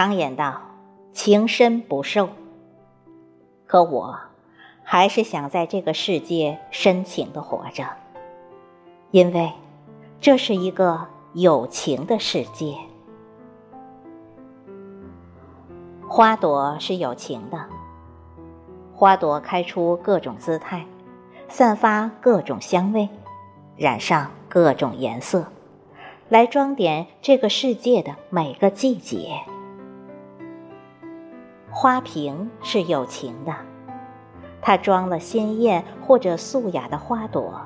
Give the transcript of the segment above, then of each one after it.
常言道：“情深不寿。”可我还是想在这个世界深情的活着，因为这是一个有情的世界。花朵是有情的，花朵开出各种姿态，散发各种香味，染上各种颜色，来装点这个世界的每个季节。花瓶是有情的，它装了鲜艳或者素雅的花朵，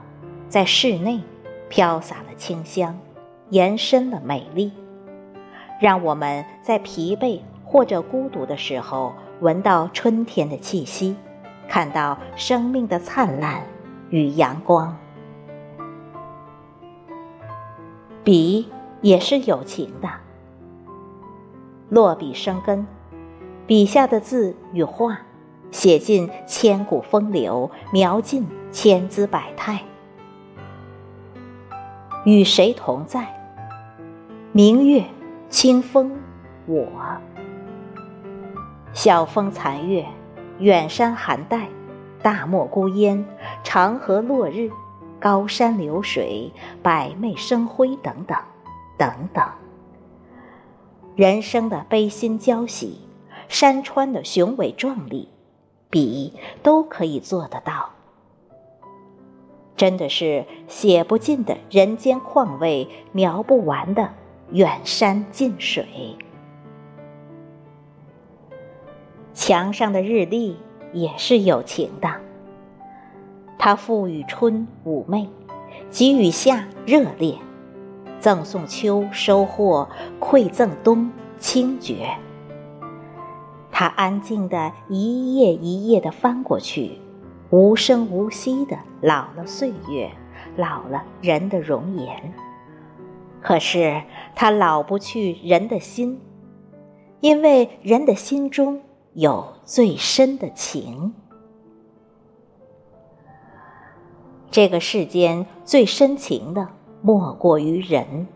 在室内飘洒了清香，延伸了美丽，让我们在疲惫。或者孤独的时候，闻到春天的气息，看到生命的灿烂与阳光。笔也是有情的，落笔生根，笔下的字与画，写尽千古风流，描尽千姿百态。与谁同在？明月，清风，我。晓风残月，远山寒带，大漠孤烟，长河落日，高山流水，百媚生辉，等等，等等。人生的悲心交喜，山川的雄伟壮丽，笔都可以做得到。真的是写不尽的人间况味，描不完的远山近水。墙上的日历也是有情的，它赋予春妩媚，给予夏热烈，赠送秋收获，馈赠冬清绝。他安静的一页一页的翻过去，无声无息的老了岁月，老了人的容颜。可是他老不去人的心，因为人的心中。有最深的情，这个世间最深情的莫过于人。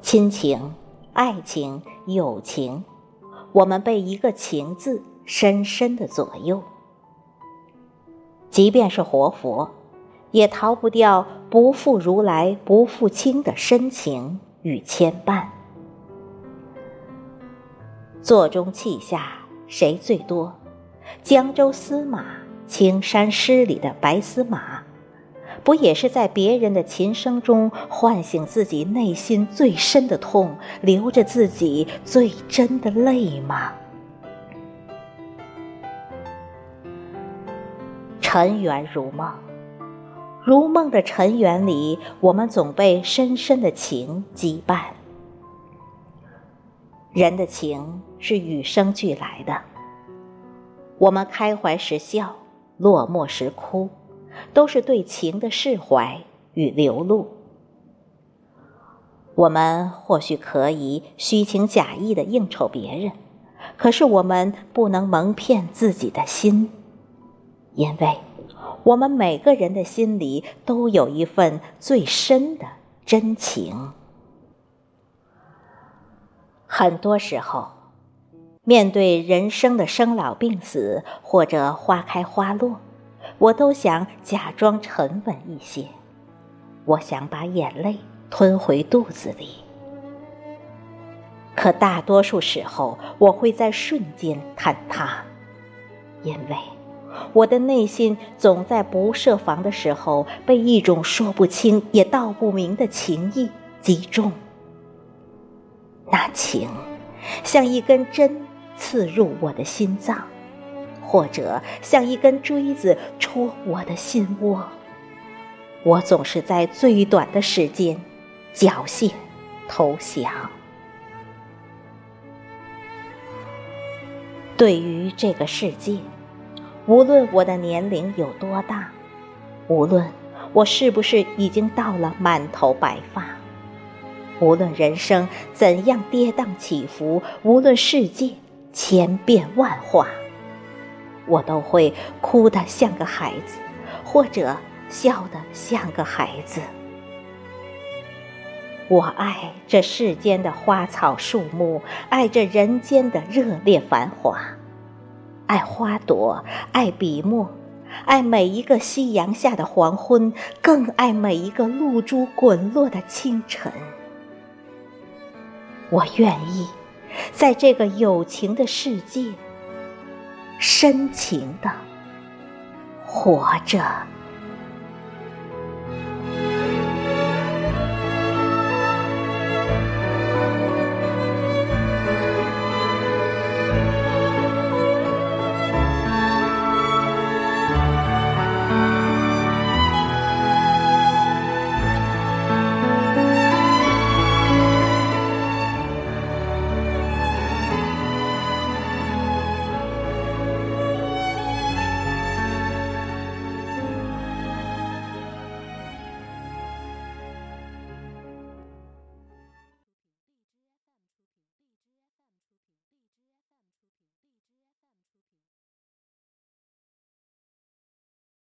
亲情、爱情、友情，我们被一个“情”字深深的左右。即便是活佛，也逃不掉不负如来不负卿的深情与牵绊。座中泣下谁最多？江州司马，青山诗里的白司马，不也是在别人的琴声中唤醒自己内心最深的痛，流着自己最真的泪吗？尘缘如梦，如梦的尘缘里，我们总被深深的情羁绊。人的情是与生俱来的，我们开怀时笑，落寞时哭，都是对情的释怀与流露。我们或许可以虚情假意的应酬别人，可是我们不能蒙骗自己的心，因为我们每个人的心里都有一份最深的真情。很多时候，面对人生的生老病死或者花开花落，我都想假装沉稳一些，我想把眼泪吞回肚子里。可大多数时候，我会在瞬间坍塌，因为我的内心总在不设防的时候被一种说不清也道不明的情意击中。那情，像一根针刺入我的心脏，或者像一根锥子戳我的心窝。我总是在最短的时间缴械投降。对于这个世界，无论我的年龄有多大，无论我是不是已经到了满头白发。无论人生怎样跌宕起伏，无论世界千变万化，我都会哭得像个孩子，或者笑得像个孩子。我爱这世间的花草树木，爱这人间的热烈繁华，爱花朵，爱笔墨，爱每一个夕阳下的黄昏，更爱每一个露珠滚落的清晨。我愿意在这个有情的世界，深情的活着。